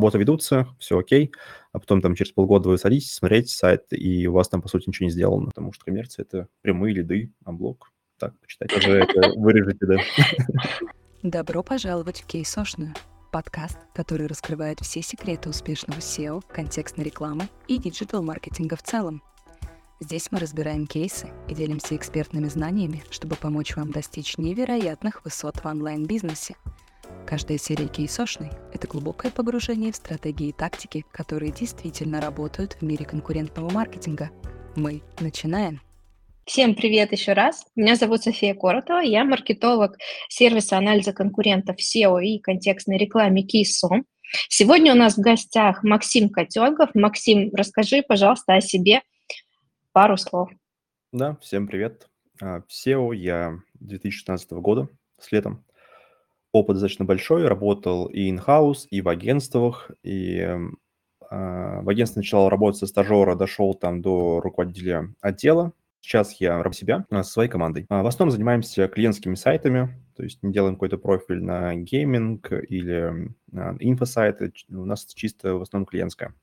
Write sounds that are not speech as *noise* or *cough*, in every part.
Работы ведутся, все окей, а потом там через полгода вы садитесь, смотреть сайт, и у вас там, по сути, ничего не сделано, потому что коммерция — это прямые лиды, а блок так, почитать. Даже это вырежете, да. Добро пожаловать в Кейсошную. Подкаст, который раскрывает все секреты успешного SEO, контекстной рекламы и digital-маркетинга в целом. Здесь мы разбираем кейсы и делимся экспертными знаниями, чтобы помочь вам достичь невероятных высот в онлайн-бизнесе. Каждая серия кейсошной — это глубокое погружение в стратегии и тактики, которые действительно работают в мире конкурентного маркетинга. Мы начинаем! Всем привет еще раз. Меня зовут София Коротова. Я маркетолог сервиса анализа конкурентов SEO и контекстной рекламе KeySom. Сегодня у нас в гостях Максим Котенков. Максим, расскажи, пожалуйста, о себе пару слов. Да, всем привет. А, в SEO я 2016 года, с летом. Опыт достаточно большой, работал и in-house, и в агентствах, и э, в агентстве начал работать со стажера, дошел там до руководителя отдела, Сейчас я работаю себя а, со своей командой. А, в основном занимаемся клиентскими сайтами, то есть не делаем какой-то профиль на гейминг или инфосайты. У нас чисто в основном клиентская.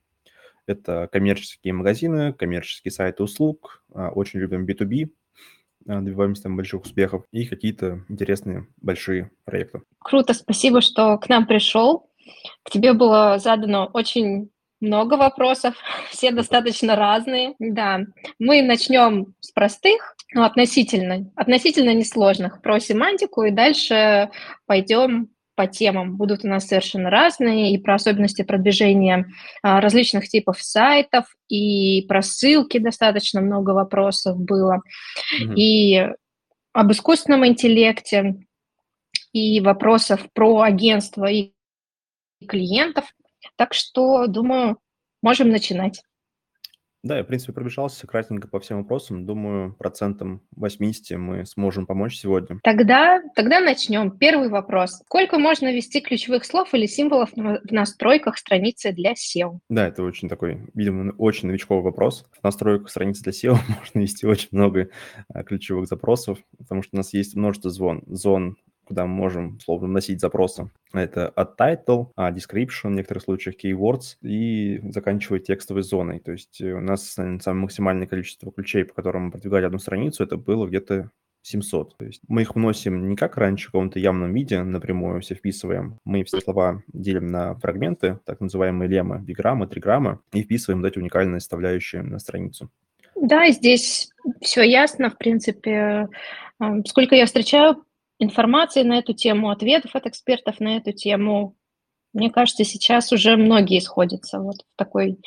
Это коммерческие магазины, коммерческие сайты услуг. Очень любим B2B, добиваемся там больших успехов и какие-то интересные большие проекты. Круто, спасибо, что к нам пришел. К тебе было задано очень много вопросов, *laughs* все достаточно разные. Да, мы начнем с простых, ну, относительно, относительно несложных, про семантику, и дальше пойдем по темам. Будут у нас совершенно разные, и про особенности продвижения а, различных типов сайтов, и про ссылки достаточно много вопросов было, mm-hmm. и об искусственном интеллекте, и вопросов про агентство и клиентов. Так что, думаю, можем начинать. Да, я, в принципе, пробежался кратенько по всем вопросам. Думаю, процентом 80 мы сможем помочь сегодня. Тогда, тогда начнем. Первый вопрос. Сколько можно ввести ключевых слов или символов в настройках страницы для SEO? Да, это очень такой, видимо, очень новичковый вопрос. В настройках страницы для SEO *laughs* можно ввести очень много а, ключевых запросов, потому что у нас есть множество зон, зон куда мы можем, условно, вносить запросы. Это от title, а description, в некоторых случаях keywords и заканчивая текстовой зоной. То есть э, у нас самое максимальное количество ключей, по которым мы продвигали одну страницу, это было где-то 700. То есть мы их вносим не как раньше в каком-то явном виде, напрямую все вписываем. Мы все слова делим на фрагменты, так называемые леммы, биграммы, триграммы, и вписываем эти уникальные составляющие на страницу. Да, здесь все ясно, в принципе. Сколько я встречаю информации на эту тему, ответов от экспертов на эту тему. Мне кажется, сейчас уже многие сходятся вот в, такой,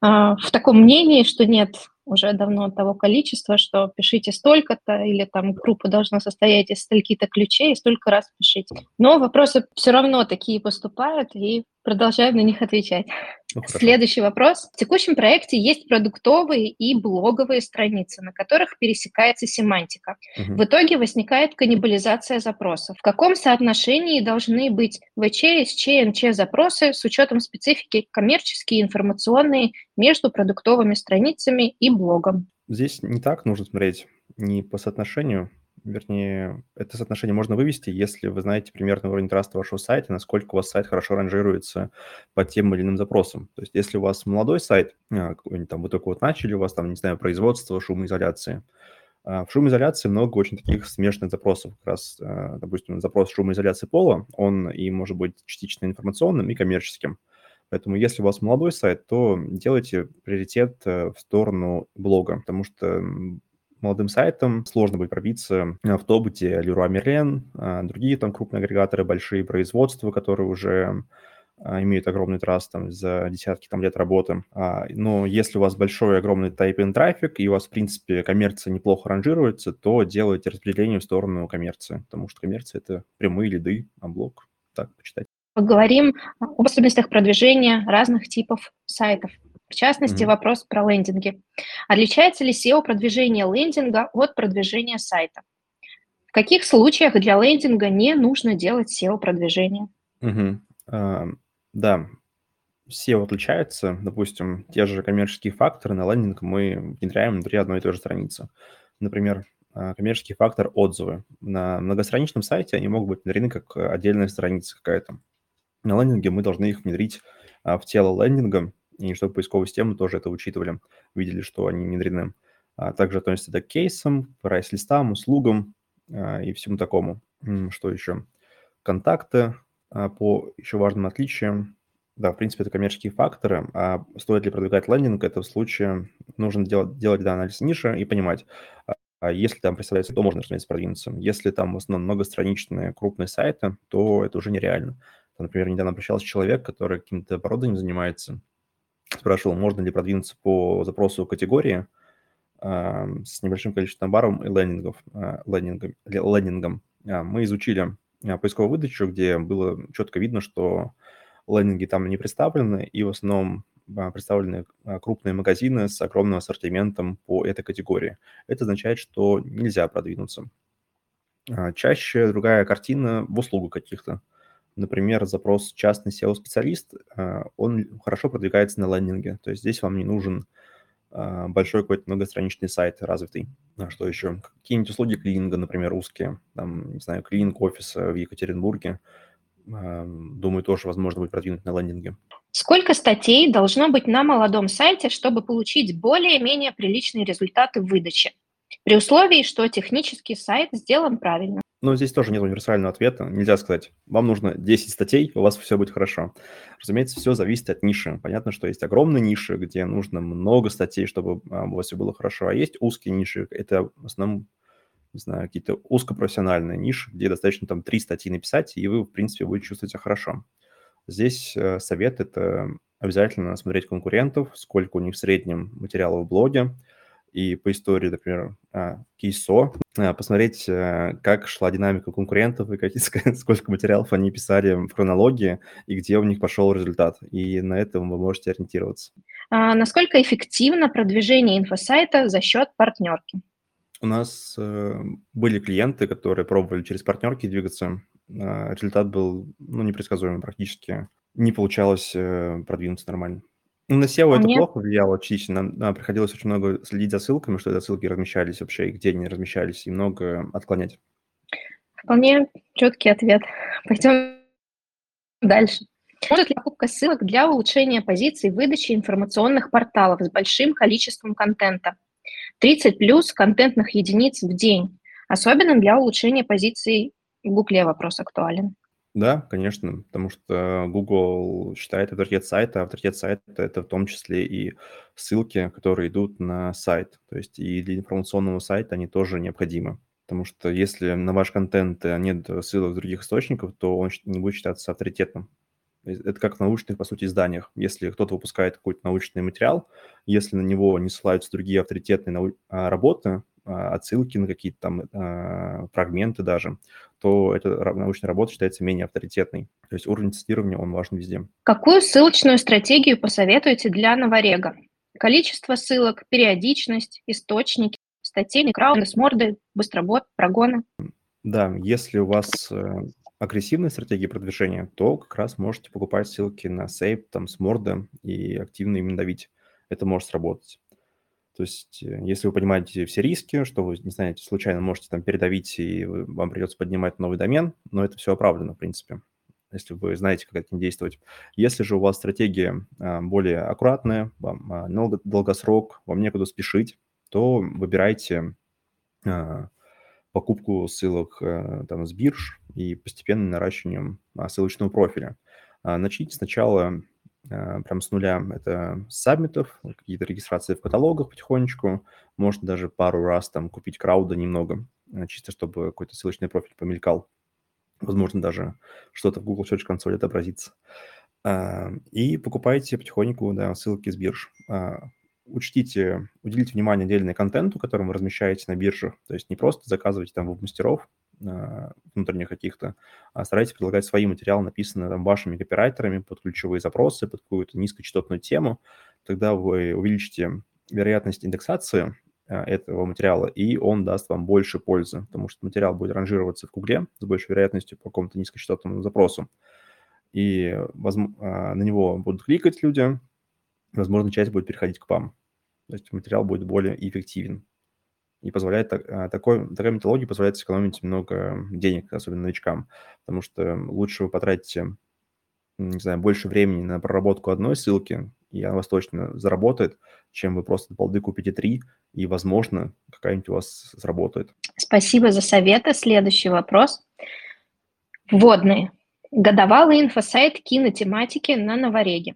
а, в таком мнении, что нет уже давно того количества, что пишите столько-то, или там группа должна состоять из стольки-то ключей, и столько раз пишите. Но вопросы все равно такие поступают, и продолжаем на них отвечать. Ну, Следующий вопрос. В текущем проекте есть продуктовые и блоговые страницы, на которых пересекается семантика. Угу. В итоге возникает каннибализация запросов. В каком соотношении должны быть ВЧ, СЧ, НЧ запросы с учетом специфики коммерческие, информационные между продуктовыми страницами и блогом? Здесь не так нужно смотреть не по соотношению, вернее, это соотношение можно вывести, если вы знаете примерно уровень траста вашего сайта, насколько у вас сайт хорошо ранжируется по тем или иным запросам. То есть если у вас молодой сайт, а, какой-нибудь там вы только вот начали, у вас там, не знаю, производство, шумоизоляции, а, в шумоизоляции много очень таких смешанных запросов. Как раз, а, допустим, запрос шумоизоляции пола, он и может быть частично информационным и коммерческим. Поэтому если у вас молодой сайт, то делайте приоритет э, в сторону блога, потому что молодым сайтам сложно будет пробиться в топ, где Leroy Merlin, а, другие там крупные агрегаторы, большие производства, которые уже а, имеют огромный траст там, за десятки там, лет работы. А, но если у вас большой, огромный type трафик, и у вас, в принципе, коммерция неплохо ранжируется, то делайте распределение в сторону коммерции, потому что коммерция – это прямые лиды, а блок так почитать. Поговорим об особенностях продвижения разных типов сайтов. В частности, mm-hmm. вопрос про лендинги. Отличается ли SEO продвижение лендинга от продвижения сайта? В каких случаях для лендинга не нужно делать SEO-продвижение? Угу. А, да, SEO отличается. Допустим, те же коммерческие факторы на лендинг мы внедряем внутри одной и той же страницы. Например, а, коммерческий фактор отзывы. На многостраничном сайте они могут быть внедрены как отдельная страница какая-то. На лендинге мы должны их внедрить в тело лендинга, и чтобы поисковые системы тоже это учитывали, видели, что они внедрены. Также относится это к кейсам, прайс-листам, услугам и всему такому. Что еще? Контакты по еще важным отличиям. Да, в принципе, это коммерческие факторы. А стоит ли продвигать лендинг, это в случае нужно делать, делать да, анализ ниши и понимать, а, а если там представляется, то можно, разумеется, продвинуться. Если там в основном многостраничные крупные сайты, то это уже нереально. Например, недавно обращался человек, который каким-то оборудованием занимается, спрашивал, можно ли продвинуться по запросу категории с небольшим количеством баров и лендингов, э, лендингом. лендингом. Э, мы изучили э, поисковую выдачу, где было четко видно, что лендинги там не представлены, и в основном а, представлены а, крупные магазины с огромным ассортиментом по этой категории. Это означает, что нельзя продвинуться. А, чаще другая картина в услугу каких-то. Например, запрос частный SEO-специалист, он хорошо продвигается на лендинге. То есть здесь вам не нужен большой какой-то многостраничный сайт развитый. А что еще? Какие-нибудь услуги клининга, например, узкие. Там, не знаю, клининг офиса в Екатеринбурге – думаю, тоже возможно будет продвинуть на лендинге. Сколько статей должно быть на молодом сайте, чтобы получить более-менее приличные результаты в выдаче? При условии, что технический сайт сделан правильно. Ну, здесь тоже нет универсального ответа. Нельзя сказать, вам нужно 10 статей, у вас все будет хорошо. Разумеется, все зависит от ниши. Понятно, что есть огромные ниши, где нужно много статей, чтобы а, у вас все было хорошо, а есть узкие ниши. Это в основном не знаю, какие-то узкопрофессиональные ниши, где достаточно там три статьи написать, и вы, в принципе, будете чувствовать себя хорошо. Здесь э, совет – это обязательно смотреть конкурентов, сколько у них в среднем материалов в блоге, и по истории, например, а, Кейсо, а, посмотреть, э, как шла динамика конкурентов и какие, *laughs* сколько материалов они писали в хронологии и где у них пошел результат. И на этом вы можете ориентироваться. А насколько эффективно продвижение инфосайта за счет партнерки? У нас э, были клиенты, которые пробовали через партнерки двигаться. Э, результат был ну, непредсказуемый практически. Не получалось э, продвинуться нормально. На SEO а это мне... плохо влияло частично. Нам, нам приходилось очень много следить за ссылками, что эти ссылки размещались вообще, и где они размещались, и много отклонять. Вполне четкий ответ. *laughs* Пойдем дальше. Может ли покупка ссылок для улучшения позиций выдачи информационных порталов с большим количеством контента? 30 плюс контентных единиц в день. Особенно для улучшения позиций в Гугле вопрос актуален. Да, конечно, потому что Google считает авторитет сайта, авторитет сайта – это в том числе и ссылки, которые идут на сайт. То есть и для информационного сайта они тоже необходимы. Потому что если на ваш контент нет ссылок других источников, то он не будет считаться авторитетным. Это как в научных, по сути, изданиях. Если кто-то выпускает какой-то научный материал, если на него не ссылаются другие авторитетные нау- а, работы, отсылки на какие-то там э, фрагменты даже, то эта научная работа считается менее авторитетной. То есть уровень цитирования, он важен везде. Какую ссылочную стратегию посоветуете для новорега? Количество ссылок, периодичность, источники, статей, краунды, сморды, быстробот, прогоны? Да, если у вас э, агрессивной стратегии продвижения, то как раз можете покупать ссылки на сейп, там, с морда и активно им давить. Это может сработать. То есть, э, если вы понимаете все риски, что вы, не знаете, случайно можете там передавить, и вам придется поднимать новый домен, но это все оправдано, в принципе, если вы знаете, как этим действовать. Если же у вас стратегия а, более аккуратная, вам а, долгосрок, вам некуда спешить, то выбирайте а, покупку ссылок э, там, с бирж и постепенным наращиванием ссылочного профиля. Начните сначала прям с нуля. Это сабмитов, какие-то регистрации в каталогах потихонечку. Можно даже пару раз там купить крауда немного, чисто чтобы какой-то ссылочный профиль помелькал. Возможно, даже что-то в Google Search Console отобразится. И покупайте потихоньку да, ссылки с бирж учтите, уделите внимание отдельно контенту, который вы размещаете на биржах. То есть не просто заказывайте там веб-мастеров э, внутренних каких-то, а старайтесь предлагать свои материалы, написанные там вашими копирайтерами под ключевые запросы, под какую-то низкочастотную тему. Тогда вы увеличите вероятность индексации э, этого материала, и он даст вам больше пользы, потому что материал будет ранжироваться в Гугле с большей вероятностью по какому-то низкочастотному запросу. И возможно, на него будут кликать люди, возможно, часть будет переходить к вам. То есть материал будет более эффективен. И позволяет, а, такой, такая методология позволяет сэкономить много денег, особенно новичкам, потому что лучше вы потратите не знаю, больше времени на проработку одной ссылки, и она вас точно заработает, чем вы просто полды купите три, и, возможно, какая-нибудь у вас сработает. Спасибо за советы. Следующий вопрос. Вводные. Годовалый инфосайт кинотематики на Новореге.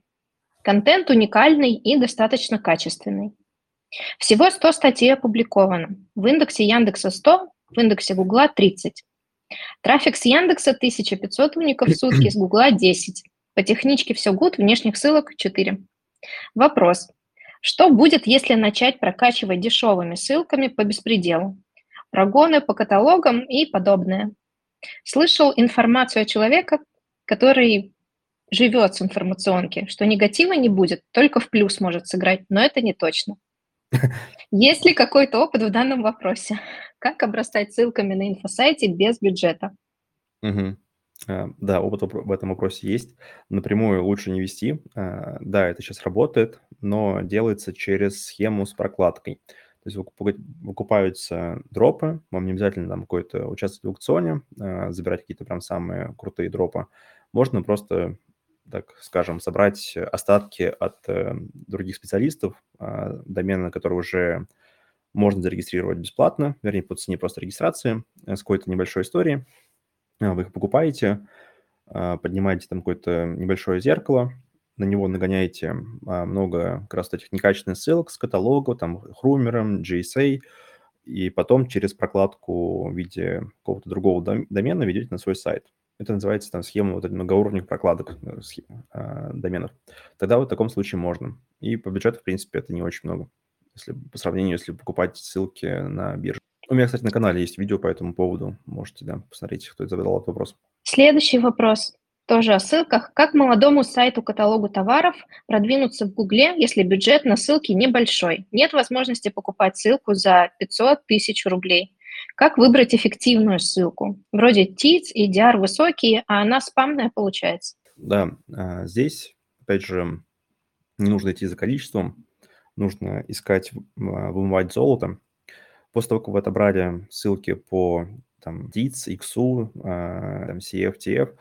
Контент уникальный и достаточно качественный. Всего 100 статей опубликовано. В индексе Яндекса 100, в индексе Гугла 30. Трафик с Яндекса 1500 уников в сутки, с Гугла 10. По техничке все гуд, внешних ссылок 4. Вопрос. Что будет, если начать прокачивать дешевыми ссылками по беспределу? Прогоны по каталогам и подобное. Слышал информацию о человеке, который живет с информационки, что негатива не будет, только в плюс может сыграть, но это не точно. Есть ли какой-то опыт в данном вопросе? Как обрастать ссылками на инфосайте без бюджета? Угу. Да, опыт в этом вопросе есть. Напрямую лучше не вести. А, да, это сейчас работает, но делается через схему с прокладкой. То есть выкупаются дропы, вам не обязательно там какой-то участвовать в аукционе, а, забирать какие-то прям самые крутые дропы. Можно просто, так скажем, собрать остатки от э, других специалистов, э, домены, которые уже можно зарегистрировать бесплатно, вернее, по цене просто регистрации э, с какой-то небольшой историей. Вы их покупаете, поднимаете там какое-то небольшое зеркало, на него нагоняете а, много как раз этих некачественных ссылок с каталога, там, хрумером, GSA, и потом через прокладку в виде какого-то другого домена ведете на свой сайт. Это называется там схема вот многоуровневых прокладок э, а, доменов. Тогда вот в таком случае можно. И по бюджету, в принципе, это не очень много, если по сравнению, если покупать ссылки на бирже. У меня, кстати, на канале есть видео по этому поводу. Можете, да, посмотреть, кто задавал этот вопрос. Следующий вопрос тоже о ссылках. Как молодому сайту каталогу товаров продвинуться в Гугле, если бюджет на ссылки небольшой? Нет возможности покупать ссылку за 500 тысяч рублей. Как выбрать эффективную ссылку? Вроде TITS и DR высокие, а она спамная получается. Да, а, здесь, опять же, не нужно идти за количеством, нужно искать, вымывать золото. После того, как вы отобрали ссылки по там, DITS, XU, а, там, CF, TF,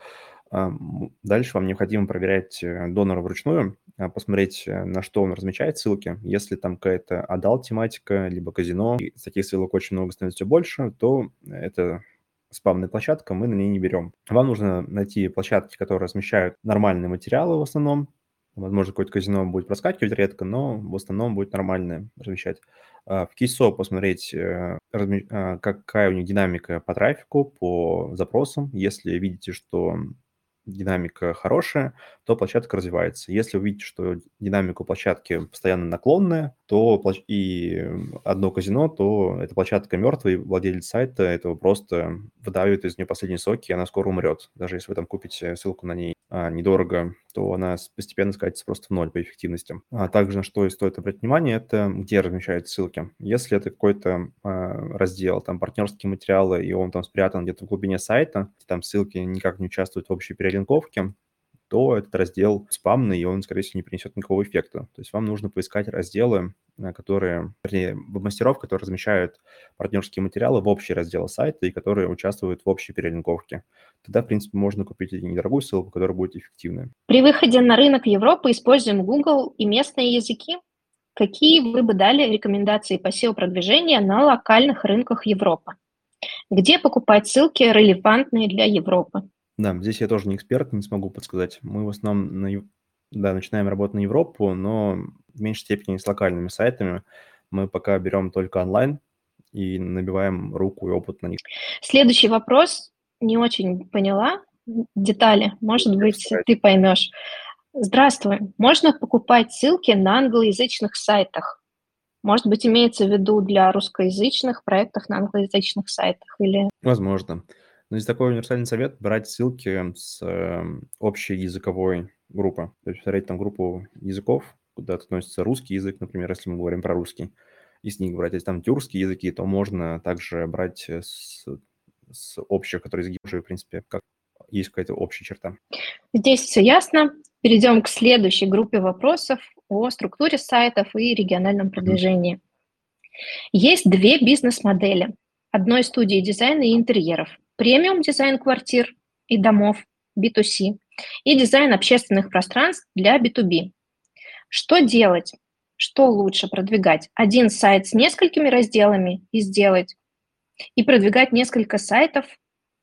Дальше вам необходимо проверять э, донора вручную, а, посмотреть, э, на что он размечает ссылки. Если там какая-то адал тематика, либо казино, и таких ссылок очень много становится больше, то это спамная площадка, мы на ней не берем. Вам нужно найти площадки, которые размещают нормальные материалы в основном. Возможно, какое-то казино будет проскакивать редко, но в основном будет нормальное размещать. А, в Кейсо посмотреть, э, а, какая у них динамика по трафику, по запросам. Если видите, что динамика хорошая, то площадка развивается. Если вы видите, что динамика площадки постоянно наклонная, то и одно казино, то эта площадка мертвая, и владелец сайта этого просто выдавит из нее последние соки, и она скоро умрет. Даже если вы там купите ссылку на ней а, недорого, то она постепенно скатится просто в ноль по эффективности. А также на что стоит обратить внимание, это где размещаются ссылки. Если это какой-то а, раздел, там партнерские материалы, и он там спрятан где-то в глубине сайта, там ссылки никак не участвуют в общей перелинковке, то этот раздел спамный, и он, скорее всего, не принесет никакого эффекта. То есть вам нужно поискать разделы, э, которые, вернее, мастеров, которые размещают партнерские материалы в общий раздел сайта и которые участвуют в общей перелинковке. Тогда, в принципе, можно купить недорогую ссылку, которая будет эффективной. При выходе на рынок Европы используем Google и местные языки. Какие вы бы дали рекомендации по SEO-продвижения на локальных рынках Европы? Где покупать ссылки, релевантные для Европы? Да, здесь я тоже не эксперт, не смогу подсказать. Мы в основном на, да, начинаем работать на Европу, но в меньшей степени с локальными сайтами. Мы пока берем только онлайн и набиваем руку и опыт на них. Следующий вопрос. Не очень поняла детали. Может быть, ты поймешь. Здравствуй. Можно покупать ссылки на англоязычных сайтах? Может быть, имеется в виду для русскоязычных проектов на англоязычных сайтах или... Возможно. Но здесь такой универсальный совет – брать ссылки с э, общей языковой группы. То есть посмотреть там группу языков, куда относится русский язык, например, если мы говорим про русский, и с них брать. Если там тюркские языки, то можно также брать с, с общих, которые уже, в принципе, как есть какая-то общая черта. Здесь все ясно. Перейдем к следующей группе вопросов о структуре сайтов и региональном продвижении. Mm-hmm. Есть две бизнес-модели одной студии дизайна и интерьеров премиум дизайн квартир и домов B2C и дизайн общественных пространств для B2B. Что делать? Что лучше продвигать? Один сайт с несколькими разделами и сделать, и продвигать несколько сайтов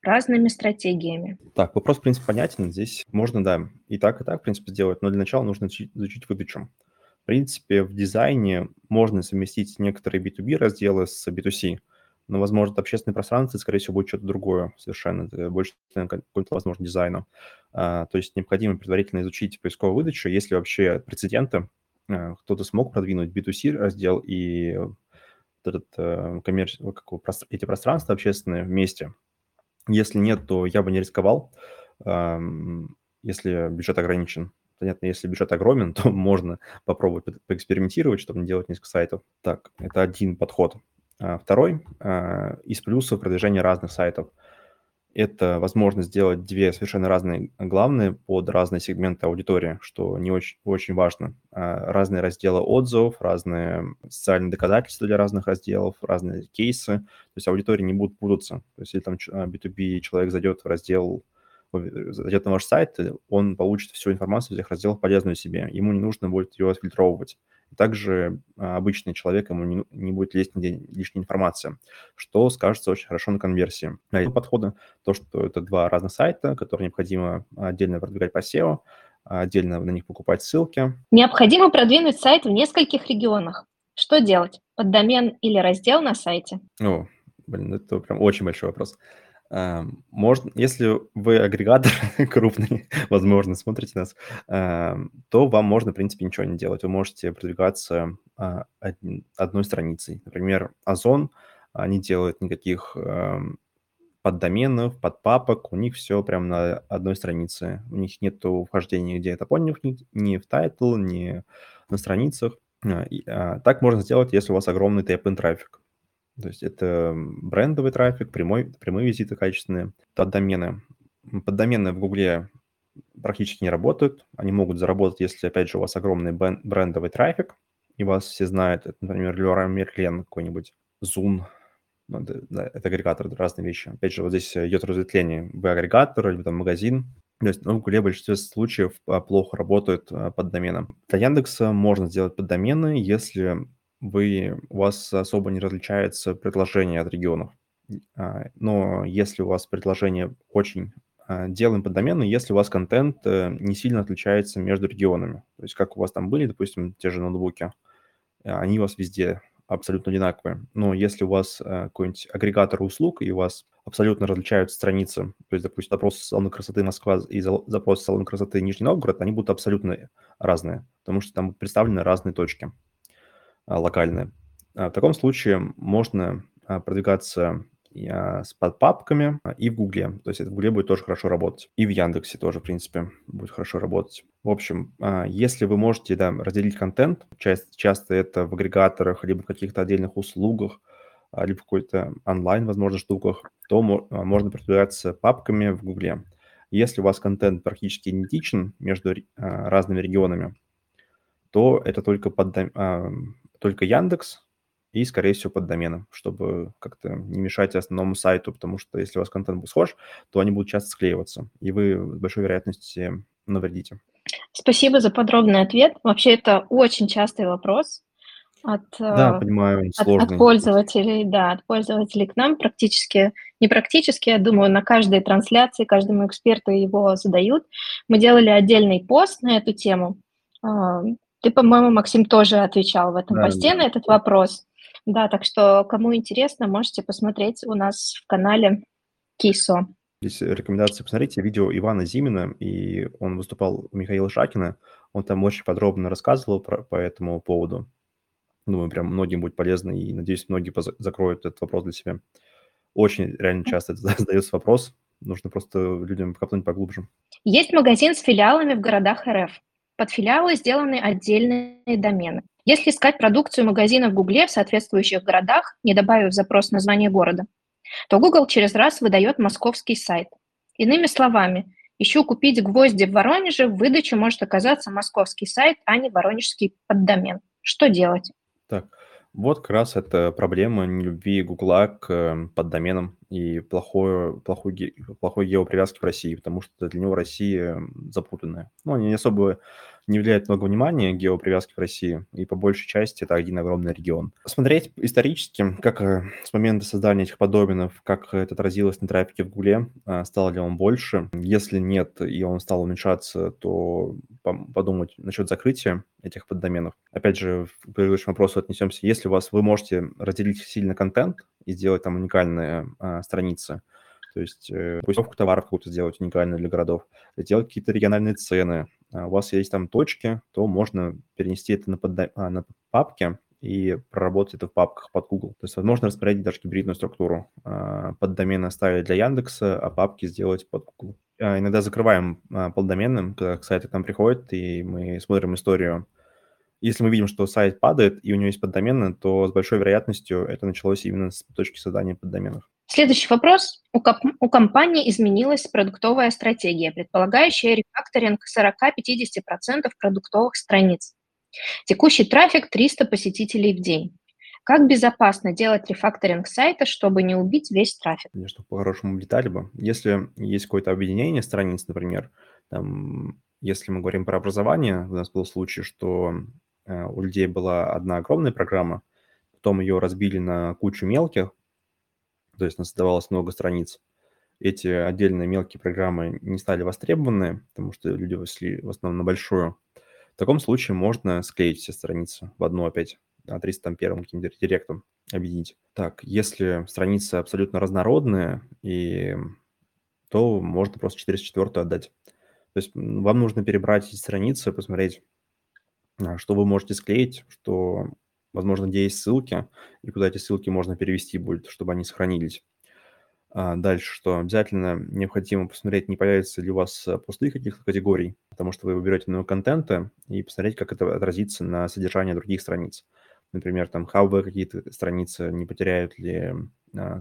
разными стратегиями. Так, вопрос, в принципе, понятен. Здесь можно, да, и так, и так, в принципе, сделать, но для начала нужно изучить выдачу. В принципе, в дизайне можно совместить некоторые B2B разделы с B2C, но, возможно, общественное пространство, скорее всего, будет что-то другое совершенно, это больше какой-то, возможно, дизайну. А, то есть необходимо предварительно изучить поисковую выдачу, если вообще прецеденты, а, кто-то смог продвинуть B2C раздел и этот, а, коммерч... эти пространства общественные вместе. Если нет, то я бы не рисковал, если бюджет ограничен. Понятно, если бюджет огромен, *laughs* то можно попробовать поэкспериментировать, чтобы не делать несколько сайтов. Так, это один подход. А, второй а, из плюсов продвижения разных сайтов – это возможность сделать две совершенно разные главные под разные сегменты аудитории, что не очень, очень важно. А, разные разделы отзывов, разные социальные доказательства для разных разделов, разные кейсы. То есть аудитории не будут путаться. То есть если там B2B человек зайдет в раздел зайдет на ваш сайт, он получит всю информацию из этих разделов полезную себе. Ему не нужно будет ее отфильтровывать. Также а, обычный человек, ему не, не будет лезть нигде лишняя информация, что скажется очень хорошо на конверсии. А подходы, то, что это два разных сайта, которые необходимо отдельно продвигать по SEO, отдельно на них покупать ссылки. Необходимо продвинуть сайт в нескольких регионах. Что делать? Под домен или раздел на сайте? О, блин, это прям очень большой вопрос. Эм, можно, если вы агрегатор *laughs* крупный, возможно, смотрите нас, эм, то вам можно, в принципе, ничего не делать. Вы можете продвигаться а, одной страницей. Например, Озон, они делают никаких поддоменов, подпапок, у них все прямо на одной странице. У них нет вхождения геотопонима, ни в title, ни на страницах. А, а, так можно сделать, если у вас огромный TPN трафик. То есть это брендовый трафик, прямой, прямые визиты качественные, поддомены. Поддомены в Гугле практически не работают. Они могут заработать, если, опять же, у вас огромный брендовый трафик, и вас все знают, это, например, Лера Мерлен какой-нибудь, Zoom, ну, это, да, это агрегатор, это разные вещи. Опять же, вот здесь идет разветвление. Вы агрегатор, или там магазин, то есть, ну, в Гугле в большинстве случаев а, плохо работают а, под доменом. Для Яндекса можно сделать поддомены, если вы, у вас особо не различается предложение от регионов. А, но если у вас предложение очень а, делаем под домены, если у вас контент э, не сильно отличается между регионами. То есть как у вас там были, допустим, те же ноутбуки, а, они у вас везде абсолютно одинаковые. Но если у вас э, какой-нибудь агрегатор услуг, и у вас абсолютно различаются страницы, то есть, допустим, запрос салона красоты Москва и запрос салона красоты Нижний Новгород, они будут абсолютно разные, потому что там представлены разные точки. А, локальные. А, в таком случае можно а, продвигаться с подпапками и в Гугле. То есть это в Гугле будет тоже хорошо работать. И в Яндексе тоже, в принципе, будет хорошо работать. В общем, если вы можете да, разделить контент, часто, часто это в агрегаторах, либо в каких-то отдельных услугах, либо в какой-то онлайн, возможно, штуках, то можно продвигаться папками в Гугле. Если у вас контент практически идентичен между разными регионами, то это только под, только Яндекс и, скорее всего, под доменом, чтобы как-то не мешать основному сайту, потому что если у вас контент будет схож, то они будут часто склеиваться, и вы с большой вероятностью навредите. Спасибо за подробный ответ. Вообще, это очень частый вопрос от, да, э, понимаю, от, от пользователей, да, от пользователей к нам практически, не практически, я думаю, на каждой трансляции, каждому эксперту его задают. Мы делали отдельный пост на эту тему. Ты, по-моему, Максим, тоже отвечал в этом да, посте да. на этот вопрос. Да, так что, кому интересно, можете посмотреть у нас в канале Кисо. Здесь рекомендация посмотрите видео Ивана Зимина, и он выступал у Михаила Шакина. Он там очень подробно рассказывал про, по этому поводу. Думаю, прям многим будет полезно, и, надеюсь, многие закроют этот вопрос для себя. Очень реально часто задается вопрос, нужно просто людям копнуть поглубже. Есть магазин с филиалами в городах РФ. Под филиалы сделаны отдельные домены. Если искать продукцию магазина в Гугле в соответствующих городах, не добавив запрос название города, то Google через раз выдает московский сайт. Иными словами, ищу купить гвозди в Воронеже, в выдаче может оказаться московский сайт, а не воронежский поддомен. Что делать? Так, вот как раз это проблема нелюбви Гугла к э, поддоменам. И плохой, плохой, плохой геопривязки в России, потому что для него Россия запутанная. Ну, не особо не уделяет много внимания геопривязке в России, и по большей части это один огромный регион. Смотреть исторически, как э, с момента создания этих подобинов, как это отразилось на трафике в Гугле, э, стало ли он больше. Если нет, и он стал уменьшаться, то подумать насчет закрытия этих поддоменов. Опять же, к предыдущему вопросу отнесемся. Если у вас вы можете разделить сильно контент и сделать там уникальные а, страницы, то есть э, товаров какую-то сделать уникальную для городов, сделать какие-то региональные цены, а у вас есть там точки, то можно перенести это на, подда... а, на папки и проработать это в папках под Google. То есть возможно распределить даже гибридную структуру. А, поддомены оставить для Яндекса, а папки сделать под Google. А, иногда закрываем а, поддоменным, когда сайты к нам приходят, и мы смотрим историю. Если мы видим, что сайт падает, и у него есть поддомены, то с большой вероятностью это началось именно с точки создания поддоменов. Следующий вопрос. У, коп- у компании изменилась продуктовая стратегия, предполагающая рефакторинг 40-50% продуктовых страниц. Текущий трафик 300 посетителей в день. Как безопасно делать рефакторинг сайта, чтобы не убить весь трафик? Конечно, по-хорошему детали бы. Если есть какое-то объединение страниц, например, там, если мы говорим про образование, у нас был случай, что у людей была одна огромная программа, потом ее разбили на кучу мелких, то есть создавалось много страниц. Эти отдельные мелкие программы не стали востребованы, потому что люди вошли в основном на большую. В таком случае можно склеить все страницы в одну опять, а 301 каким-то директом объединить. Так, если страницы абсолютно разнородные, и, то можно просто 404 отдать. То есть вам нужно перебрать эти страницы, посмотреть, что вы можете склеить, что возможно, где есть ссылки, и куда эти ссылки можно перевести будет, чтобы они сохранились. А дальше, что обязательно необходимо посмотреть, не появится ли у вас э, пустых каких-то категорий, потому что вы выберете новые контента, и посмотреть, как это отразится на содержании других страниц. Например, там хабы какие-то страницы не потеряют ли а,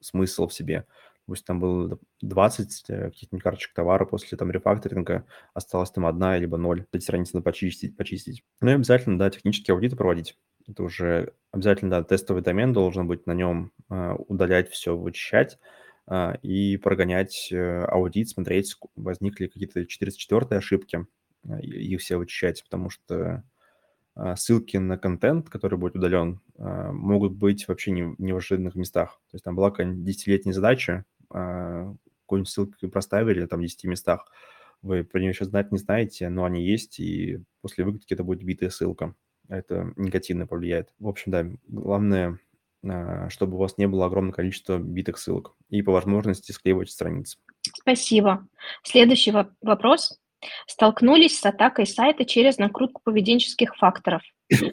смысл в себе. Пусть там было 20 э, каких-нибудь карточек товара после там рефакторинга, осталась там одна, либо ноль. Эти страницы надо почистить, почистить. Ну и обязательно, да, технические аудиты проводить это уже обязательно, да, тестовый домен должен быть, на нем э, удалять все, вычищать э, и прогонять э, аудит, смотреть, возникли какие-то 404 ошибки, э, их все вычищать, потому что ссылки на контент, который будет удален, э, могут быть вообще не, не в ожиданных местах. То есть там была какая-нибудь десятилетняя задача, э, какую-нибудь ссылку проставили там в 10 местах, вы про нее сейчас знать не знаете, но они есть, и после выкатки это будет битая ссылка это негативно повлияет. В общем, да, главное, а, чтобы у вас не было огромное количество битых ссылок и по возможности склеивать страницы. Спасибо. Следующий вопрос. Столкнулись с атакой сайта через накрутку поведенческих факторов.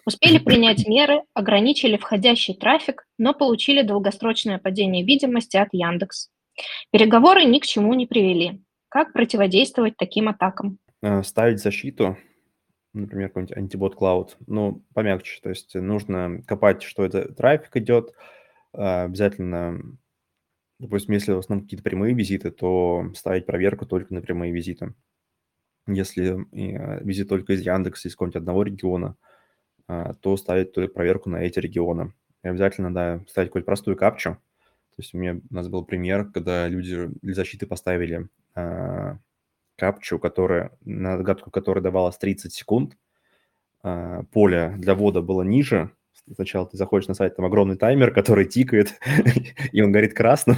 Успели принять меры, ограничили входящий трафик, но получили долгосрочное падение видимости от Яндекс. Переговоры ни к чему не привели. Как противодействовать таким атакам? А, ставить защиту например, какой-нибудь антибот клауд, ну, помягче, то есть нужно копать, что это трафик идет, а, обязательно, допустим, если в основном какие-то прямые визиты, то ставить проверку только на прямые визиты. Если а, визит только из Яндекса, из какого-нибудь одного региона, а, то ставить только проверку на эти регионы. И обязательно, да, ставить какую-то простую капчу. То есть у меня у нас был пример, когда люди для защиты поставили капчу, которая, на отгадку которой давалось 30 секунд. А, поле для ввода было ниже. Сначала ты заходишь на сайт, там огромный таймер, который тикает, *laughs* и он горит красным.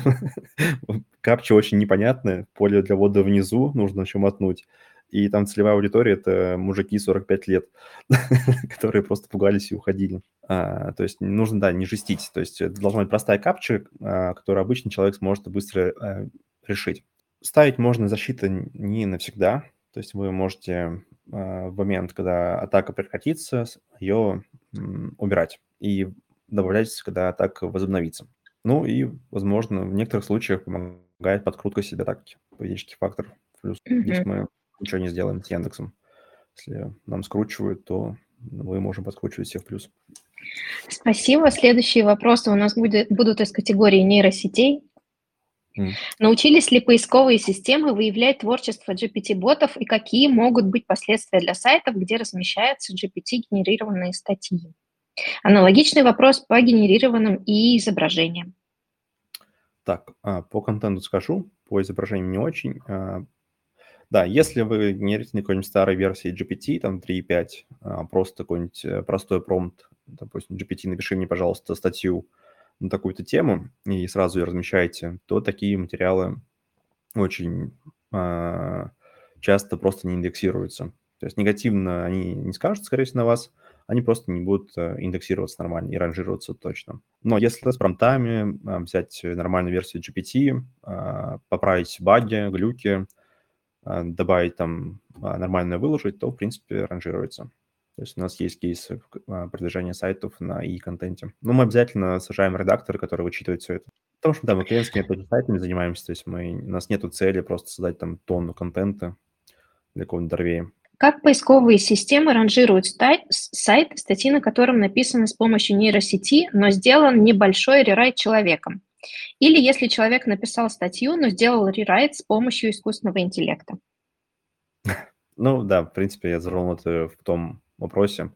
*laughs* Капча очень непонятная. Поле для ввода внизу, нужно еще мотнуть. И там целевая аудитория – это мужики 45 лет, *laughs* которые просто пугались и уходили. А, то есть нужно, да, не жестить. То есть это должна быть простая капча, а, которую обычный человек сможет быстро а, решить. Ставить можно защиту не навсегда, то есть вы можете а, в момент, когда атака прекратится, ее убирать и добавлять, когда атака возобновится. Ну и, возможно, в некоторых случаях помогает подкрутка себе атаки, поведенческий фактор. Плюс mm-hmm. здесь мы ничего не сделаем с Яндексом. Если нам скручивают, то мы можем подкручивать всех плюс. Спасибо. Следующие вопросы у нас будет, будут из категории нейросетей. Научились ли поисковые системы выявлять творчество GPT-ботов и какие могут быть последствия для сайтов, где размещаются GPT-генерированные статьи? Аналогичный вопрос по генерированным и изображениям. Так, а, по контенту скажу, по изображению не очень. Да, если вы не на какой-нибудь старой версии GPT, там 3.5, а, просто какой-нибудь э, простой промпт, допустим, GPT, напиши мне, пожалуйста, статью на такую-то тему и сразу ее размещаете, то такие материалы очень а, часто просто не индексируются. То есть негативно они не скажут, скорее всего, на вас, они просто не будут э, индексироваться нормально и ранжироваться точно. Но если с промптами а, взять нормальную версию GPT, поправить баги, глюки, добавить там а, нормально выложить, то, в принципе, ранжируется. То есть у нас есть кейсы а, продвижения сайтов на и-контенте. Но мы обязательно сажаем редакторы, которые вычитывают все это. Потому что, да, мы клиентскими сайтами занимаемся, то есть мы, у нас нет цели просто создать там тонну контента для какого-нибудь дорвея. Как поисковые системы ранжируют сайт, сайт, статьи на котором написаны с помощью нейросети, но сделан небольшой рерайт человеком? Или если человек написал статью, но сделал рерайт с помощью искусственного интеллекта. Ну да, в принципе, я затронул это в том вопросе.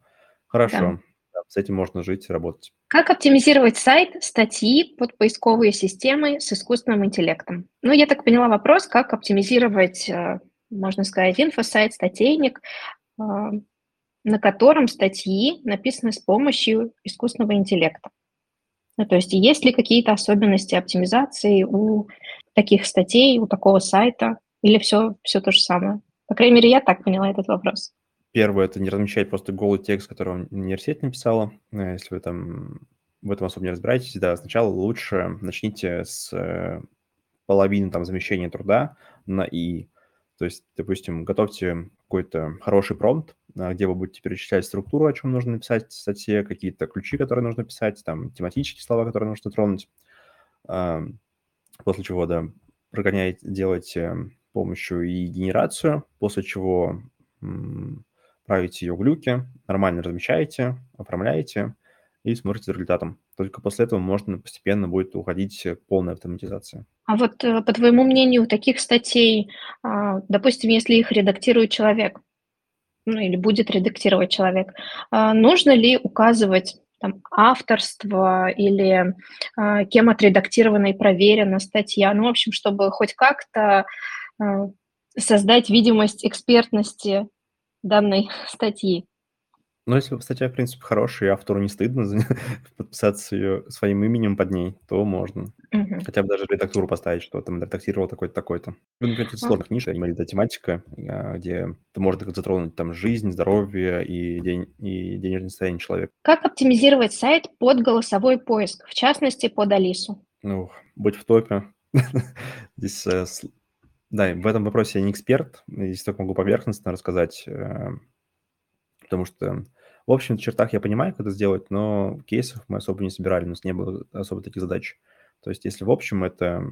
Хорошо, да. с этим можно жить и работать. Как оптимизировать сайт, статьи под поисковые системы с искусственным интеллектом? Ну, я так поняла вопрос, как оптимизировать, э, можно сказать, инфосайт, статейник, э, на котором статьи написаны с помощью искусственного интеллекта. Ну, то есть есть ли какие-то особенности оптимизации у таких статей, у такого сайта, или все, все то же самое? По крайней мере, я так поняла этот вопрос. Первое – это не размещать просто голый текст, который университет написала. Э, если вы там в этом особо не разбираетесь, да, сначала лучше начните с э, половины там замещения труда на «и». То есть, допустим, готовьте какой-то хороший промпт, а, где вы будете перечислять структуру, о чем нужно написать в статье, какие-то ключи, которые нужно писать, там, тематические слова, которые нужно тронуть. А, после чего, да, прогоняете, делаете помощью и генерацию, после чего правите ее глюки, нормально размещаете, оформляете и смотрите за результатом. Только после этого можно постепенно будет уходить к полной автоматизации. А вот э, по твоему мнению, таких статей, а, допустим, если их редактирует человек, ну или будет редактировать человек, а, нужно ли указывать там, авторство или а, кем отредактирована и проверена статья, ну, в общем, чтобы хоть как-то создать видимость экспертности данной *laughs* статьи. Ну, если статья, в принципе, хорошая, и автору не стыдно *laughs* подписаться ее своим именем под ней, то можно. Угу. Хотя бы даже редактуру поставить, что там редактировал такой-то, такой-то. Ну, какие-то сложных ниш, или это тематика, а, где ты можешь затронуть там жизнь, здоровье и, день, и денежное состояние человека. Как оптимизировать сайт под голосовой поиск, в частности, под Алису? Ну, быть в топе. *laughs* Здесь, э, да, в этом вопросе я не эксперт, здесь только могу поверхностно рассказать э, потому что в общем чертах я понимаю, как это сделать, но кейсов мы особо не собирали, у нас не было особо таких задач. То есть если в общем это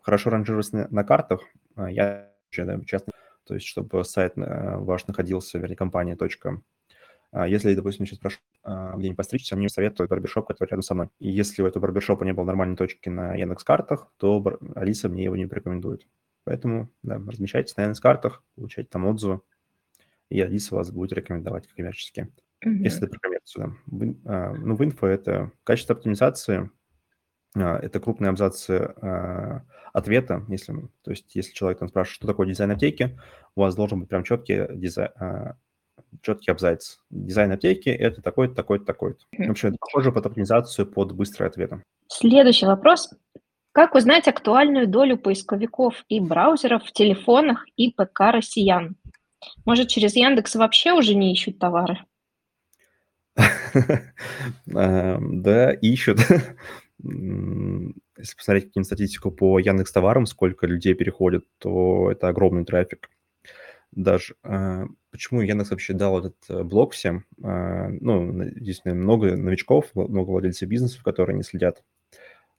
хорошо ранжироваться на, картах, а, я часто, то есть чтобы сайт э, ваш находился, вернее, компания точка. А, если, допустим, сейчас прошу а, где-нибудь постричься, мне советуют барбершоп, который рядом со мной. И если у этого барбершопа не было нормальной точки на Яндекс.Картах, то Алиса мне его не порекомендует. Поэтому, да, размещайтесь на Яндекс.Картах, получайте там отзывы, и Алиса вас будет рекомендовать коммерчески. Mm-hmm. Если это про коммерцию. Да. А, ну, в инфо это качество оптимизации, а, это крупные абзацы а, ответа, если, то есть если человек там спрашивает, что такое дизайн аптеки, у вас должен быть прям четкий дизайн, четкий абзац. Дизайн аптеки – это такой-то, такой-то, такой-то. В общем, это похоже под оптимизацию, под быстрые ответы. Следующий вопрос. Как узнать актуальную долю поисковиков и браузеров в телефонах и ПК россиян? Может, через Яндекс вообще уже не ищут товары? *laughs* Да, ищут. *laughs* Если посмотреть какую-нибудь статистику по Яндекс товарам, сколько людей переходит, то это огромный трафик. Даже э, почему Яндекс вообще дал этот э, блок всем? Э, ну, здесь много новичков, много владельцев бизнесов, которые не следят,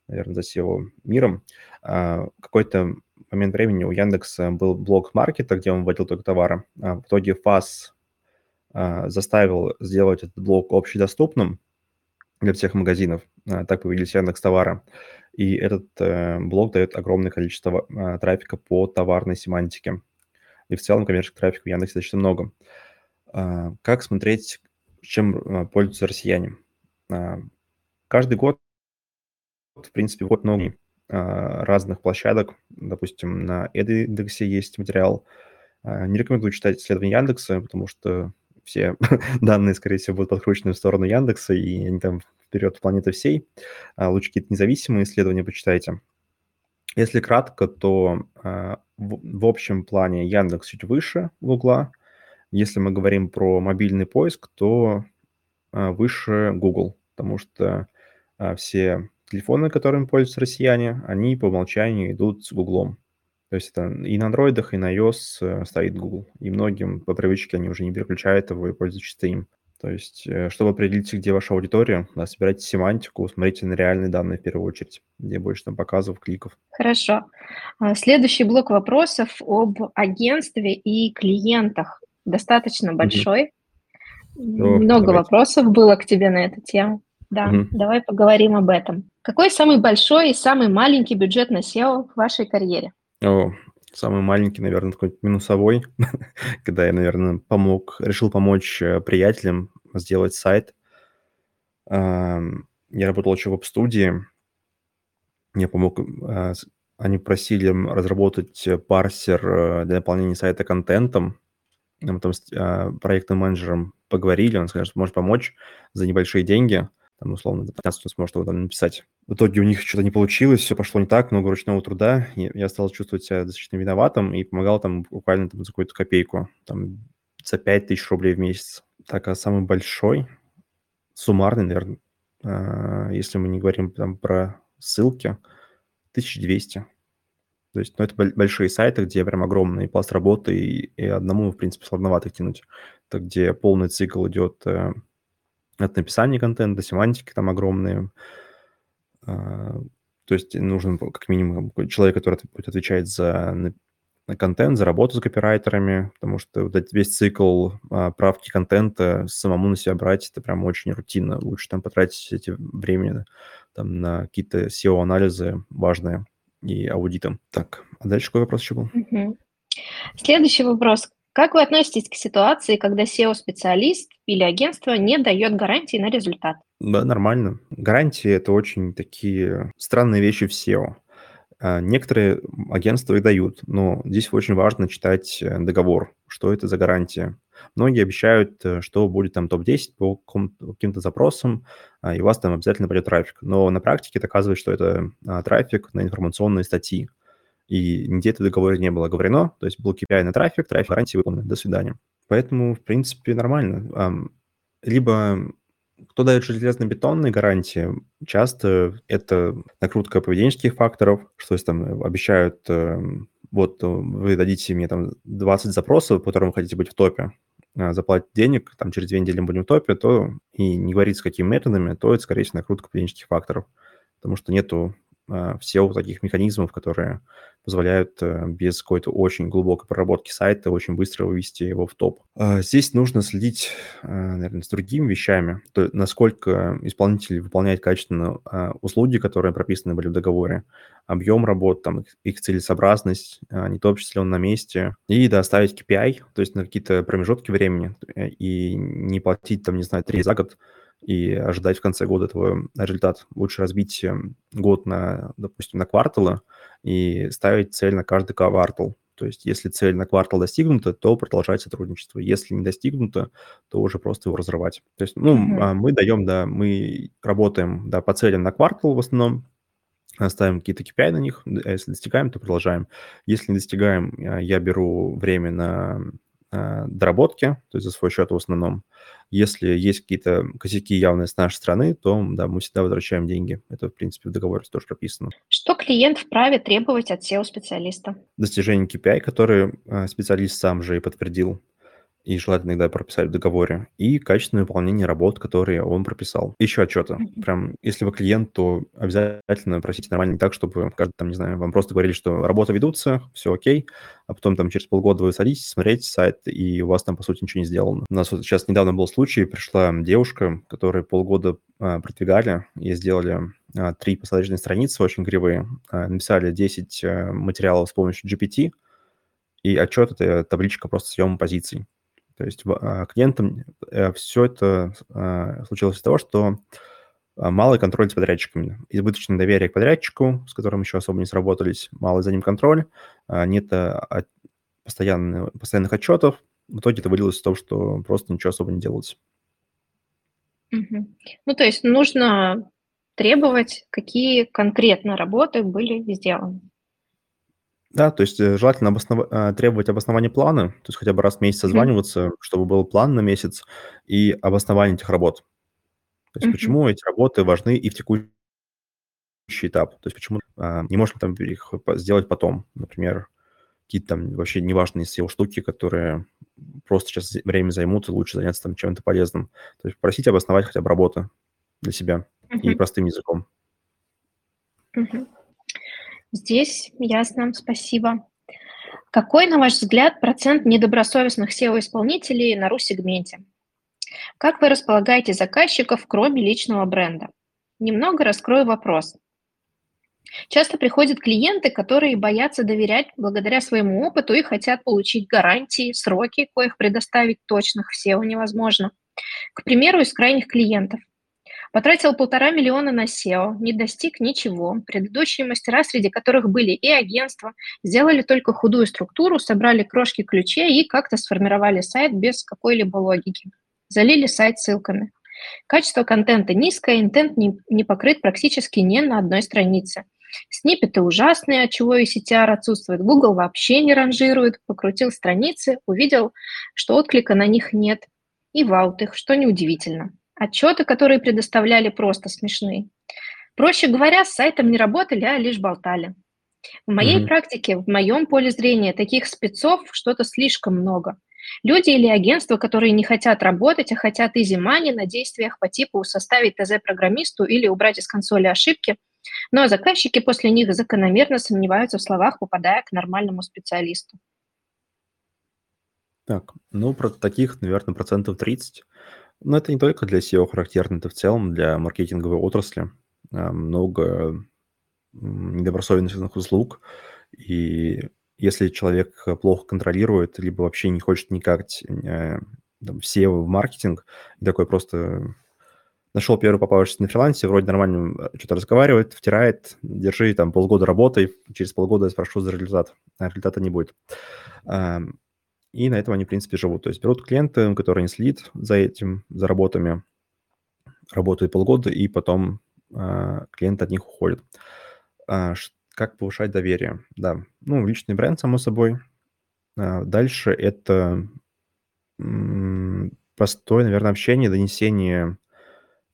наверное, за SEO миром. Какой-то момент времени у Яндекса был блок маркета, где он вводил только товары. А в итоге ФАС а, заставил сделать этот блок общедоступным для всех магазинов. А, так появились Яндекс товары. И этот э, блок дает огромное количество трафика по товарной семантике. И в целом коммерческого трафика в Яндексе достаточно много. Как смотреть, чем пользуются россияне? Каждый год, в принципе, вот много разных площадок. Допустим, на индексе есть материал. Не рекомендую читать исследования Яндекса, потому что все *laughs* данные, скорее всего, будут подкручены в сторону Яндекса, и они там вперед планеты всей. Лучше какие-то независимые исследования почитайте. Если кратко, то в, в общем плане Яндекс чуть выше Гугла. Если мы говорим про мобильный поиск, то выше Google, потому что все телефоны, которыми пользуются россияне, они по умолчанию идут с Гуглом. То есть это и на андроидах, и на iOS э, стоит Google. И многим по привычке они уже не переключают его и пользуются чисто им. То есть, э, чтобы определить, где ваша аудитория, да, собирайте семантику, смотрите на реальные данные в первую очередь, где больше там показов, кликов. Хорошо. А, следующий блок вопросов об агентстве и клиентах. Достаточно большой. Mm-hmm. Много давайте. вопросов было к тебе на эту тему. Да, угу. давай поговорим об этом. Какой самый большой и самый маленький бюджет на SEO в вашей карьере? О, самый маленький, наверное, такой минусовой, *laughs* когда я, наверное, помог, решил помочь э, приятелям сделать сайт. Я работал еще в веб-студии. Я помог, э, они просили разработать парсер э, для наполнения сайта контентом. Мы там с проектным менеджером поговорили, он сказал, что может помочь за небольшие деньги – там, условно, до 15 сможет его там написать. В итоге у них что-то не получилось, все пошло не так, много ручного труда. И я стал чувствовать себя достаточно виноватым и помогал там буквально там, за какую-то копейку, там, за 5 тысяч рублей в месяц. Так, а самый большой, суммарный, наверное, э, если мы не говорим там про ссылки, 1200. То есть, ну, это большие сайты, где прям огромный пласт работы, и, и одному, в принципе, сложновато тянуть. Это где полный цикл идет э, от написания контента, семантики там огромные. А, то есть нужен как минимум человек, который отвечать за контент, за работу с копирайтерами, потому что вот весь цикл а, правки контента самому на себя брать, это прям очень рутинно. Лучше там потратить эти время там, на какие-то SEO-анализы важные и аудиты. Так, а дальше какой вопрос еще был? Следующий вопрос. Как вы относитесь к ситуации, когда SEO-специалист или агентство не дает гарантии на результат? Да, нормально. Гарантии – это очень такие странные вещи в SEO. А, некоторые агентства и дают, но здесь очень важно читать э, договор, что это за гарантия. Многие обещают, э, что будет там топ-10 по каким-то запросам, а, и у вас там обязательно пойдет трафик. Но на практике это оказывает, что это а, трафик на информационные статьи и нигде это в договоре не было говорено, то есть был KPI на трафик, трафик гарантии выполнены, до свидания. Поэтому, в принципе, нормально. Либо кто дает железно-бетонные гарантии, часто это накрутка поведенческих факторов, что есть там обещают, эм, вот вы дадите мне там 20 запросов, по которым вы хотите быть в топе, а, заплатить денег, там через две недели будем в топе, то и не говорить с какими методами, то это, скорее всего, накрутка поведенческих факторов, потому что нету а, все таких механизмов, которые позволяют э, без какой-то очень глубокой проработки сайта очень быстро вывести его в топ. А, здесь нужно следить, а, наверное, с другими вещами, то, насколько исполнитель выполняет качественно услуги, которые прописаны были в договоре, объем работ, там, их целесообразность, не топчется ли он на месте, и да, ставить KPI, то есть на какие-то промежутки времени, э, и не платить, там, не знаю, три за год, и ожидать в конце года твой результат. Лучше разбить эм, год на, допустим, на кварталы и ставить цель на каждый квартал. То есть если цель на квартал достигнута, то продолжать сотрудничество. Если не достигнута, то уже просто его разрывать. То есть, ну, mm-hmm. мы даем, да, мы работаем, да, по целям на квартал в основном, ставим какие-то KPI на них, если достигаем, то продолжаем. Если не достигаем, а, я беру время на доработки, то есть за свой счет в основном. Если есть какие-то косяки явные с нашей стороны, то да, мы всегда возвращаем деньги. Это, в принципе, в договоре тоже прописано. Что клиент вправе требовать от SEO-специалиста? Достижение KPI, который э, специалист сам же и подтвердил и желательно иногда прописать в договоре, и качественное выполнение работ, которые он прописал. Еще отчеты. Прям, если вы клиент, то обязательно просите нормально так, чтобы каждый, там, не знаю, вам просто говорили, что работы ведутся, все окей, а потом там через полгода вы садитесь, смотреть сайт, и у вас там, по сути, ничего не сделано. У нас вот сейчас недавно был случай, пришла девушка, которая полгода а, продвигали и сделали а, три посадочные страницы, очень кривые, а, написали 10 а, материалов с помощью GPT, и отчет — это табличка просто съема позиций. То есть а, клиентам э, все это а, случилось из-за того, что А, малый контроль с подрядчиками. Избыточное доверие к подрядчику, с которым еще особо не сработались, малый за ним контроль, нет постоянных, постоянных отчетов. В итоге это вылилось в том, что просто ничего особо не делалось. Ну, то есть нужно требовать, какие конкретно работы были сделаны. Да, то есть э, желательно обоснов... требовать обоснования плана, то есть хотя бы раз в месяц созваниваться, mm-hmm. чтобы был план на месяц и обоснование этих работ. То есть mm-hmm. почему эти работы важны и в текущий этап. То есть почему а, не можем там их сделать потом. Например, какие-то там вообще неважные SEO штуки, которые просто сейчас время займут, и лучше заняться там чем-то полезным. То есть просить обосновать хотя бы работы для себя mm-hmm. и простым языком. Mm-hmm. Здесь ясно, спасибо. Какой, на ваш взгляд, процент недобросовестных SEO-исполнителей на RU-сегменте? Как вы располагаете заказчиков, кроме личного бренда? Немного раскрою вопрос. Часто приходят клиенты, которые боятся доверять благодаря своему опыту и хотят получить гарантии, сроки, коих предоставить точных в SEO невозможно. К примеру, из крайних клиентов. Потратил полтора миллиона на SEO, не достиг ничего. Предыдущие мастера, среди которых были и агентства, сделали только худую структуру, собрали крошки ключей и как-то сформировали сайт без какой-либо логики залили сайт ссылками. Качество контента низкое, интент не, не покрыт практически ни на одной странице. Сниппеты ужасные, от чего и CTR отсутствует. Google вообще не ранжирует. Покрутил страницы, увидел, что отклика на них нет. И ваут их, что неудивительно. Отчеты, которые предоставляли, просто смешные. Проще говоря, с сайтом не работали, а лишь болтали. В моей mm-hmm. практике, в моем поле зрения, таких спецов что-то слишком много. Люди или агентства, которые не хотят работать, а хотят изи money на действиях по типу составить ТЗ программисту или убрать из консоли ошибки, но заказчики после них закономерно сомневаются в словах, попадая к нормальному специалисту. Так, ну, про таких, наверное, процентов 30. Но это не только для SEO характерно, это в целом для маркетинговой отрасли. А, много недобросовестных услуг, и если человек э, плохо контролирует, либо вообще не хочет никак э, там, SEO в маркетинг, такой просто нашел первый попавшийся на фрилансе, вроде нормально э, что-то разговаривает, втирает, держи там полгода работай, через полгода я спрошу за результат, а результата не будет. И на этом они, в принципе, живут. То есть берут клиенты, которые не следит за этим, за работами, работают полгода, и потом клиент от них уходит. А, как повышать доверие? Да, ну, личный бренд, само собой. А, дальше это простое, наверное, общение, донесение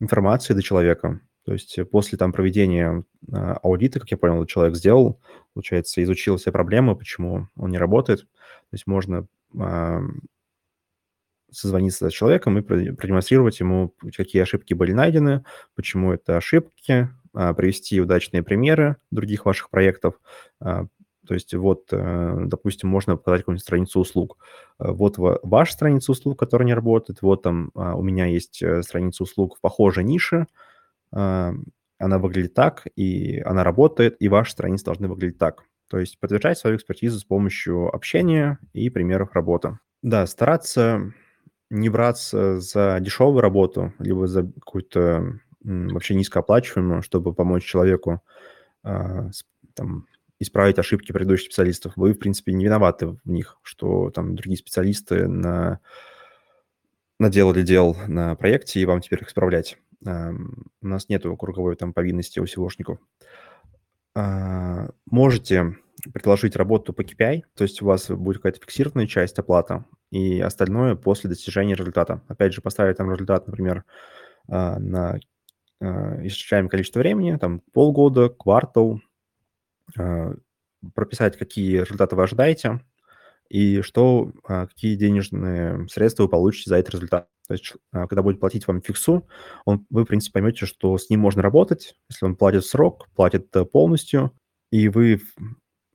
информации до человека. То есть после там проведения а, аудита, как я понял, человек сделал, получается, изучил все проблемы, почему он не работает. То есть можно созвониться с человеком и продемонстрировать ему, какие ошибки были найдены, почему это ошибки, а, привести удачные примеры других ваших проектов. А, то есть вот, э, допустим, можно показать какую-нибудь страницу услуг. А, вот ваша страница услуг, которая не работает, вот там у меня есть э, страница услуг в похожей нише, она выглядит так, и она работает, и ваши страницы должны выглядеть так. То есть подтверждать свою экспертизу с помощью общения и примеров работы. Да, стараться не браться за дешевую работу, либо за какую-то вообще низкооплачиваемую, чтобы помочь человеку а, там, исправить ошибки предыдущих специалистов. Вы, в принципе, не виноваты в них, что там другие специалисты на... наделали дел на проекте, и вам теперь их исправлять. У нас нет круговой там повинности у SEOшников. А, можете предложить работу по KPI, то есть у вас будет какая-то фиксированная часть оплата, и остальное после достижения результата. Опять же, поставить там результат, например, а, на а, исчисляем количество времени, там полгода, квартал, прописать, какие результаты вы ожидаете и что, какие денежные средства вы получите за этот результат. То есть, когда будет платить вам фиксу, он, вы, в принципе, поймете, что с ним можно работать, если он платит срок, платит э, полностью, и вы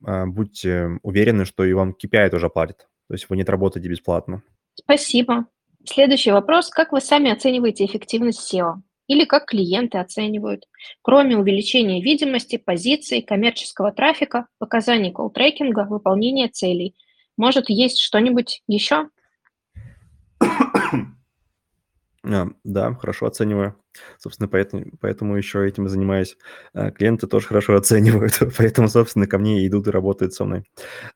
будьте уверены, что и вам KPI тоже платит. То есть вы не отработаете бесплатно. Спасибо. Следующий вопрос. Как вы сами оцениваете эффективность SEO? или как клиенты оценивают. Кроме увеличения видимости, позиций, коммерческого трафика, показаний колл-трекинга, выполнения целей. Может, есть что-нибудь еще? А, да, хорошо оцениваю. Собственно, поэтому, поэтому еще этим и занимаюсь. А, клиенты тоже хорошо оценивают, *laughs* поэтому, собственно, ко мне идут и работают со мной.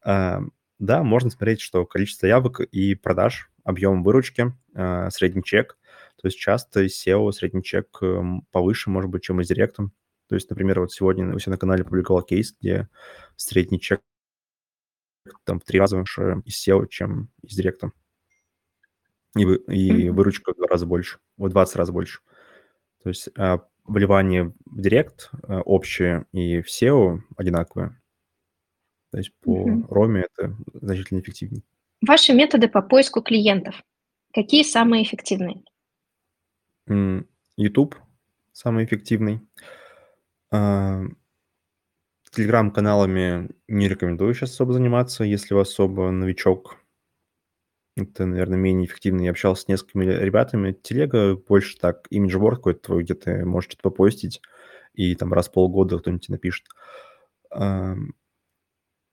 А, да, можно смотреть, что количество явок и продаж, объем выручки, а, средний чек. То есть часто SEO средний чек эм, повыше, может быть, чем из директом. То есть, например, вот сегодня у себя на канале публиковал кейс, где средний чек там в три раза выше из SEO, чем из директа. И, вы, и выручка в два раза больше, в 20 раз больше. То есть а, вливание в директ а, общее и в SEO одинаковое. То есть по mm Роме это значительно эффективнее. Ваши методы по поиску клиентов. Какие самые эффективные? YouTube самый эффективный. А, телеграм-каналами не рекомендую сейчас особо заниматься, если вы особо новичок. Это, наверное, менее эффективно. Я общался с несколькими ребятами. Телега больше так, имиджборд какой-то твой, где ты можешь что-то попостить, и там раз в полгода кто-нибудь напишет.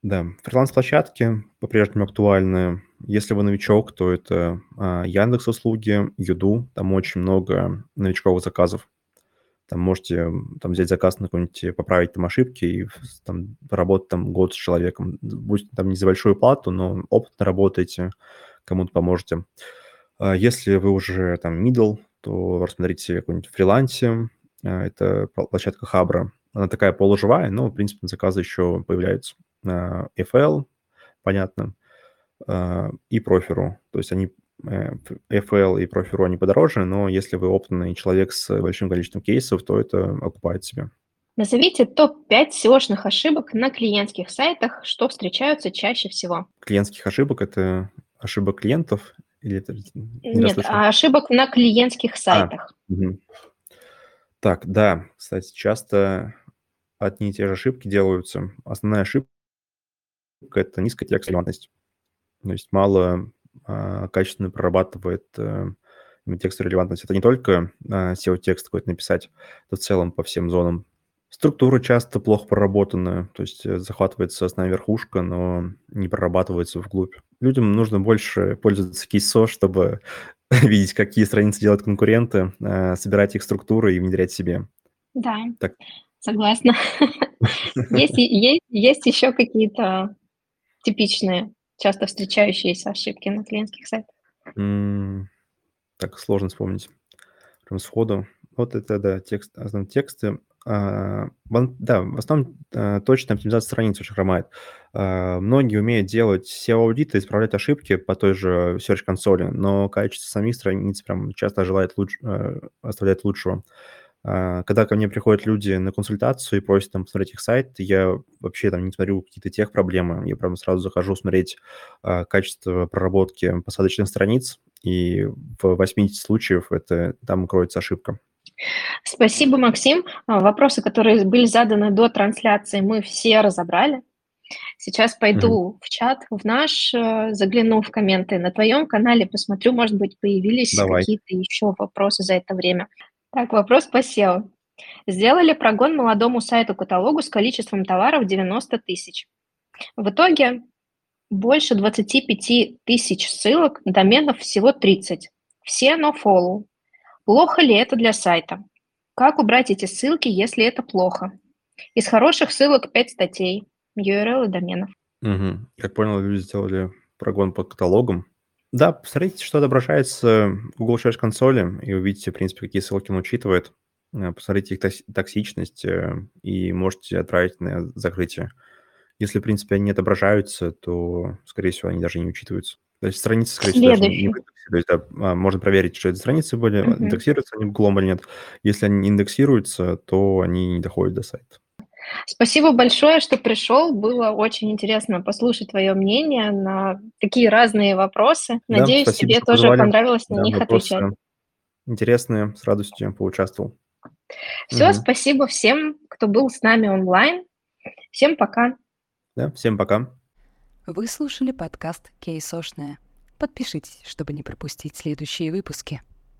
Да, фриланс-площадки по-прежнему актуальны. Если вы новичок, то это а, Яндекс услуги, Юду, там очень много новичковых заказов. Там можете там, взять заказ на какой-нибудь, поправить там ошибки и там, поработать там год с человеком. Будь там не за большую плату, но опытно работаете, кому-то поможете. А если вы уже там middle, то рассмотрите какой-нибудь фрилансе. А, это площадка Хабра. Она такая полуживая, но, в принципе, заказы еще появляются. FL, понятно, а, и профиру. То есть они э, FL и профиру они подороже, но если вы опытный человек с большим количеством кейсов, то это окупает себя. Назовите топ-5 SEO-шных ошибок на клиентских сайтах, что встречаются чаще всего. Клиентских ошибок – это ошибок клиентов? Или это... Нет, а ошибок на клиентских а, сайтах. А, угу. Так, да, кстати, часто одни и те же ошибки делаются. Основная ошибка это низкая текстовая релевантность. То есть мало а, качественно прорабатывает а, текстовую релевантность. Это не только а, SEO-текст какой-то написать, это в целом по всем зонам. Структура часто плохо проработана, то есть э, захватывается основная верхушка, но не прорабатывается вглубь. Людям нужно больше пользоваться кейсо, чтобы *laughs* видеть, какие страницы делают конкуренты, а, собирать их структуры и внедрять себе. Да, так. согласна. *laughs* Есть, есть, есть еще какие-то типичные, часто встречающиеся ошибки на клиентских сайтах? так, сложно вспомнить. Прям сходу. Вот это, да, текст, основные тексты. А, да, в основном а, точно оптимизация страниц очень хромает. А, многие умеют делать SEO-аудиты, исправлять ошибки по той же Search консоли, но качество самих страниц прям часто желает луч, оставляет лучшего. Когда ко мне приходят люди на консультацию и просят там посмотреть их сайт, я вообще там не смотрю какие-то тех проблемы, я прям сразу захожу смотреть качество проработки посадочных страниц, и в 80 случаев это там кроется ошибка. Спасибо, Максим. А, вопросы, которые были заданы до трансляции, мы все разобрали. Сейчас пойду угу. в чат, в наш, э, загляну в комменты на твоем канале, посмотрю, может быть, появились Давай. какие-то еще вопросы за это время. Так, вопрос по SEO. Сделали прогон молодому сайту-каталогу с количеством товаров 90 тысяч. В итоге больше 25 тысяч ссылок, доменов всего 30. Все nofollow. Плохо ли это для сайта? Как убрать эти ссылки, если это плохо? Из хороших ссылок 5 статей, URL и доменов. Угу. Как понял, люди сделали прогон по каталогам. Да, посмотрите, что отображается в Google Search консоли, и увидите, в принципе, какие ссылки он учитывает. Э, посмотрите их токсичность э, и можете отправить на закрытие. Если, в принципе, они не отображаются, то, скорее всего, они даже не учитываются. То есть страницы, скорее всего, даже не индексируются. Да, можно проверить, что эти страницы были, uh-huh. индексируются они Google или нет. Если они не индексируются, то они не доходят до сайта. Спасибо большое, что пришел. Было очень интересно послушать твое мнение на такие разные вопросы. Надеюсь, спасибо, тебе тоже позвали. понравилось на да, них отвечать. Интересные, с радостью поучаствовал. Все, угу. спасибо всем, кто был с нами онлайн. Всем пока. Да, всем пока. Вы слушали подкаст «Кейсошная». Подпишитесь, чтобы не пропустить следующие выпуски.